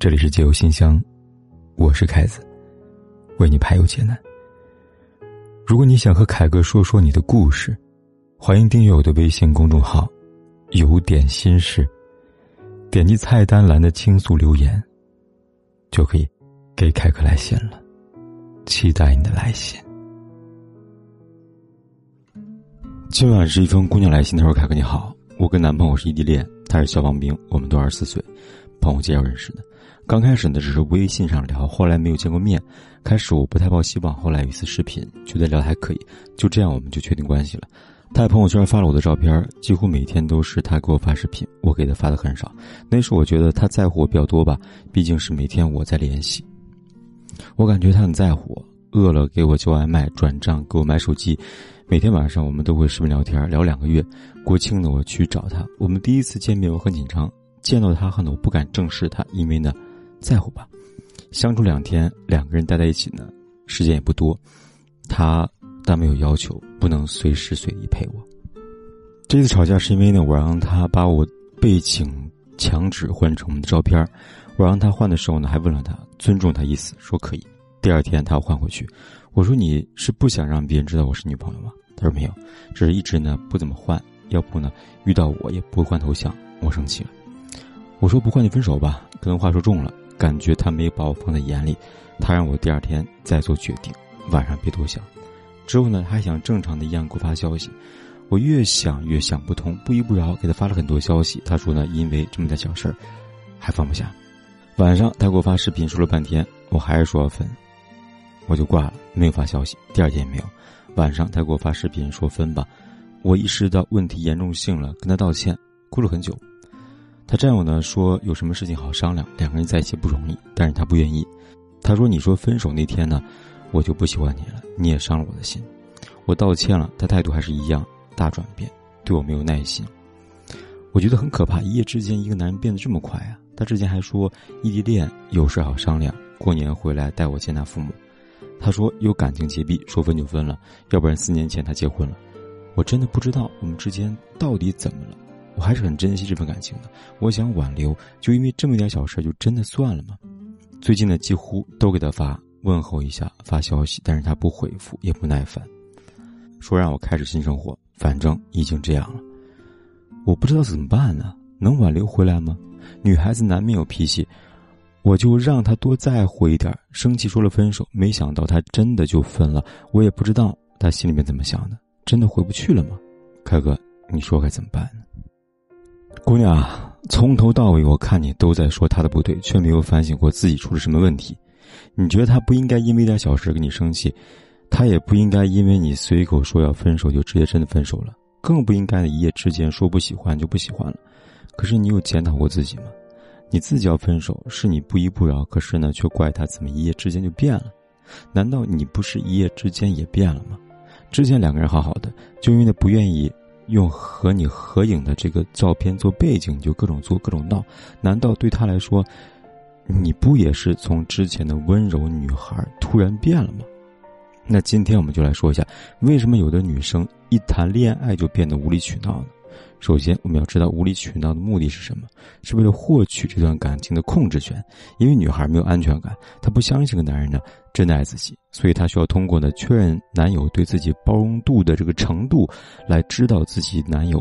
这里是解忧信箱，我是凯子，为你排忧解难。如果你想和凯哥说说你的故事，欢迎订阅我的微信公众号“有点心事”，点击菜单栏的倾诉留言，就可以给凯哥来信了。期待你的来信。今晚是一封姑娘来信，她说：“凯哥你好，我跟男朋友是异地恋。”他是消防兵，我们都二十四岁，朋友介绍认识的。刚开始呢，只是微信上聊，后来没有见过面。开始我不太抱希望，后来有一次视频，觉得聊的还可以，就这样我们就确定关系了。他在朋友圈发了我的照片，几乎每天都是他给我发视频，我给他发的很少。那时候我觉得他在乎我比较多吧，毕竟是每天我在联系。我感觉他很在乎我，饿了给我叫外卖，转账给我买手机。每天晚上我们都会视频聊天，聊两个月。国庆呢，我去找他。我们第一次见面，我很紧张。见到他后呢，我不敢正视他，因为呢，在乎吧。相处两天，两个人待在一起呢，时间也不多。他但没有要求，不能随时随地陪我。这次吵架是因为呢，我让他把我背景墙纸换成我们的照片。我让他换的时候呢，还问了他，尊重他意思，说可以。第二天他要换回去。我说你是不想让别人知道我是女朋友吗？他说没有，只是一直呢不怎么换，要不呢遇到我也不会换头像。我生气了，我说不换就分手吧。可能话说重了，感觉他没把我放在眼里。他让我第二天再做决定，晚上别多想。之后呢还想正常的一样给我发消息，我越想越想不通，不依不饶给他发了很多消息。他说呢因为这么点小事儿，还放不下。晚上他给我发视频说了半天，我还是说要分。我就挂了，没有发消息。第二天也没有。晚上他给我发视频说分吧，我意识到问题严重性了，跟他道歉，哭了很久。他战友呢说有什么事情好商量，两个人在一起不容易，但是他不愿意。他说你说分手那天呢，我就不喜欢你了，你也伤了我的心。我道歉了，他态度还是一样，大转变，对我没有耐心。我觉得很可怕，一夜之间一个男人变得这么快啊！他之前还说异地恋有事好商量，过年回来带我见他父母。他说有感情洁癖，说分就分了，要不然四年前他结婚了。我真的不知道我们之间到底怎么了。我还是很珍惜这份感情的，我想挽留，就因为这么一点小事就真的算了吗？最近呢，几乎都给他发问候一下，发消息，但是他不回复，也不耐烦，说让我开始新生活。反正已经这样了，我不知道怎么办呢？能挽留回来吗？女孩子难免有脾气。我就让他多在乎一点，生气说了分手，没想到他真的就分了。我也不知道他心里面怎么想的，真的回不去了吗？凯哥，你说该怎么办？姑娘，从头到尾我看你都在说他的不对，却没有反省过自己出了什么问题。你觉得他不应该因为一点小事跟你生气，他也不应该因为你随口说要分手就直接真的分手了，更不应该一夜之间说不喜欢就不喜欢了。可是你有检讨过自己吗？你自己要分手，是你不依不饶，可是呢，却怪他怎么一夜之间就变了？难道你不是一夜之间也变了吗？之前两个人好好的，就因为不愿意用和你合影的这个照片做背景，就各种做各种闹。难道对他来说，你不也是从之前的温柔女孩突然变了吗？那今天我们就来说一下，为什么有的女生一谈恋爱就变得无理取闹呢？首先，我们要知道无理取闹的目的是什么？是为了获取这段感情的控制权。因为女孩没有安全感，她不相信个男人呢真的爱自己，所以她需要通过呢确认男友对自己包容度的这个程度，来知道自己男友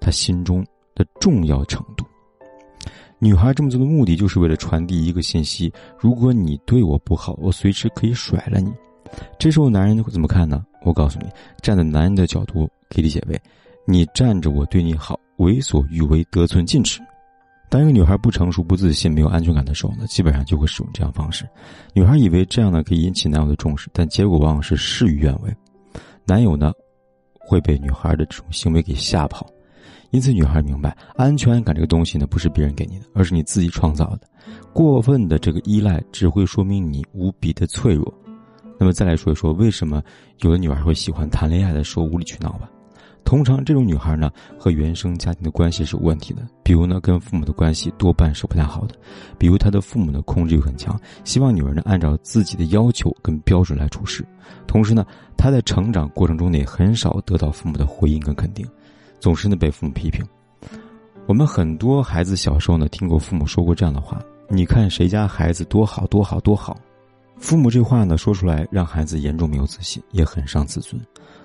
他心中的重要程度。女孩这么做的目的，就是为了传递一个信息：如果你对我不好，我随时可以甩了你。这时候男人会怎么看呢？我告诉你，站在男人的角度，可以理解为。你站着，我对你好，为所欲为，得寸进尺。当一个女孩不成熟、不自信、没有安全感的时候呢，基本上就会使用这样方式。女孩以为这样呢可以引起男友的重视，但结果往往是事与愿违。男友呢会被女孩的这种行为给吓跑。因此，女孩明白，安全感这个东西呢不是别人给你的，而是你自己创造的。过分的这个依赖只会说明你无比的脆弱。那么再来说一说，为什么有的女孩会喜欢谈恋爱的时候无理取闹吧？通常这种女孩呢，和原生家庭的关系是有问题的。比如呢，跟父母的关系多半是不太好的。比如她的父母的控制欲很强，希望女儿呢按照自己的要求跟标准来处事。同时呢，她在成长过程中呢也很少得到父母的回应跟肯定，总是呢被父母批评。我们很多孩子小时候呢，听过父母说过这样的话：“你看谁家孩子多好多好多好。”父母这话呢说出来，让孩子严重没有自信，也很伤自尊。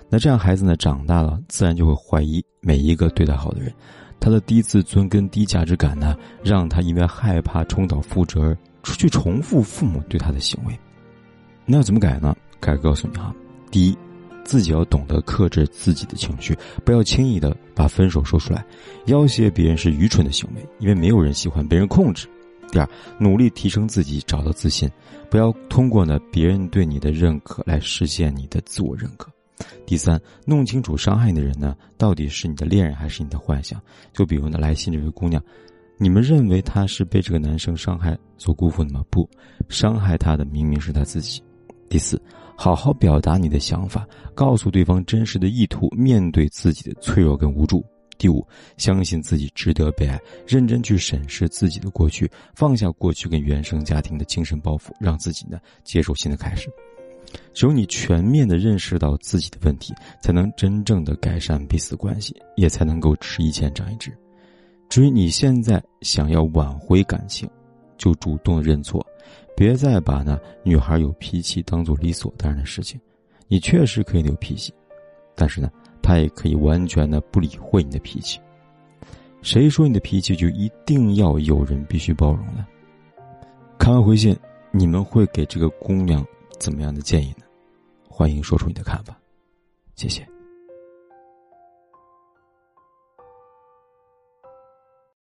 那这样孩子呢长大了，自然就会怀疑每一个对他好的人。他的低自尊跟低价值感呢，让他因为害怕重蹈覆辙而去重复父母对他的行为。那要怎么改呢？改告诉你哈，第一。自己要懂得克制自己的情绪，不要轻易的把分手说出来。要挟别人是愚蠢的行为，因为没有人喜欢被人控制。第二，努力提升自己，找到自信，不要通过呢别人对你的认可来实现你的自我认可。第三，弄清楚伤害你的人呢到底是你的恋人还是你的幻想。就比如呢来信这位姑娘，你们认为她是被这个男生伤害所辜负的吗？不，伤害她的明明是她自己。第四。好好表达你的想法，告诉对方真实的意图，面对自己的脆弱跟无助。第五，相信自己值得被爱，认真去审视自己的过去，放下过去跟原生家庭的精神包袱，让自己呢接受新的开始。只有你全面的认识到自己的问题，才能真正的改善彼此关系，也才能够吃一堑长一智。至于你现在想要挽回感情，就主动认错。别再把那女孩有脾气当做理所当然的事情，你确实可以有脾气，但是呢，她也可以完全的不理会你的脾气。谁说你的脾气就一定要有人必须包容呢？看完回信，你们会给这个姑娘怎么样的建议呢？欢迎说出你的看法，谢谢。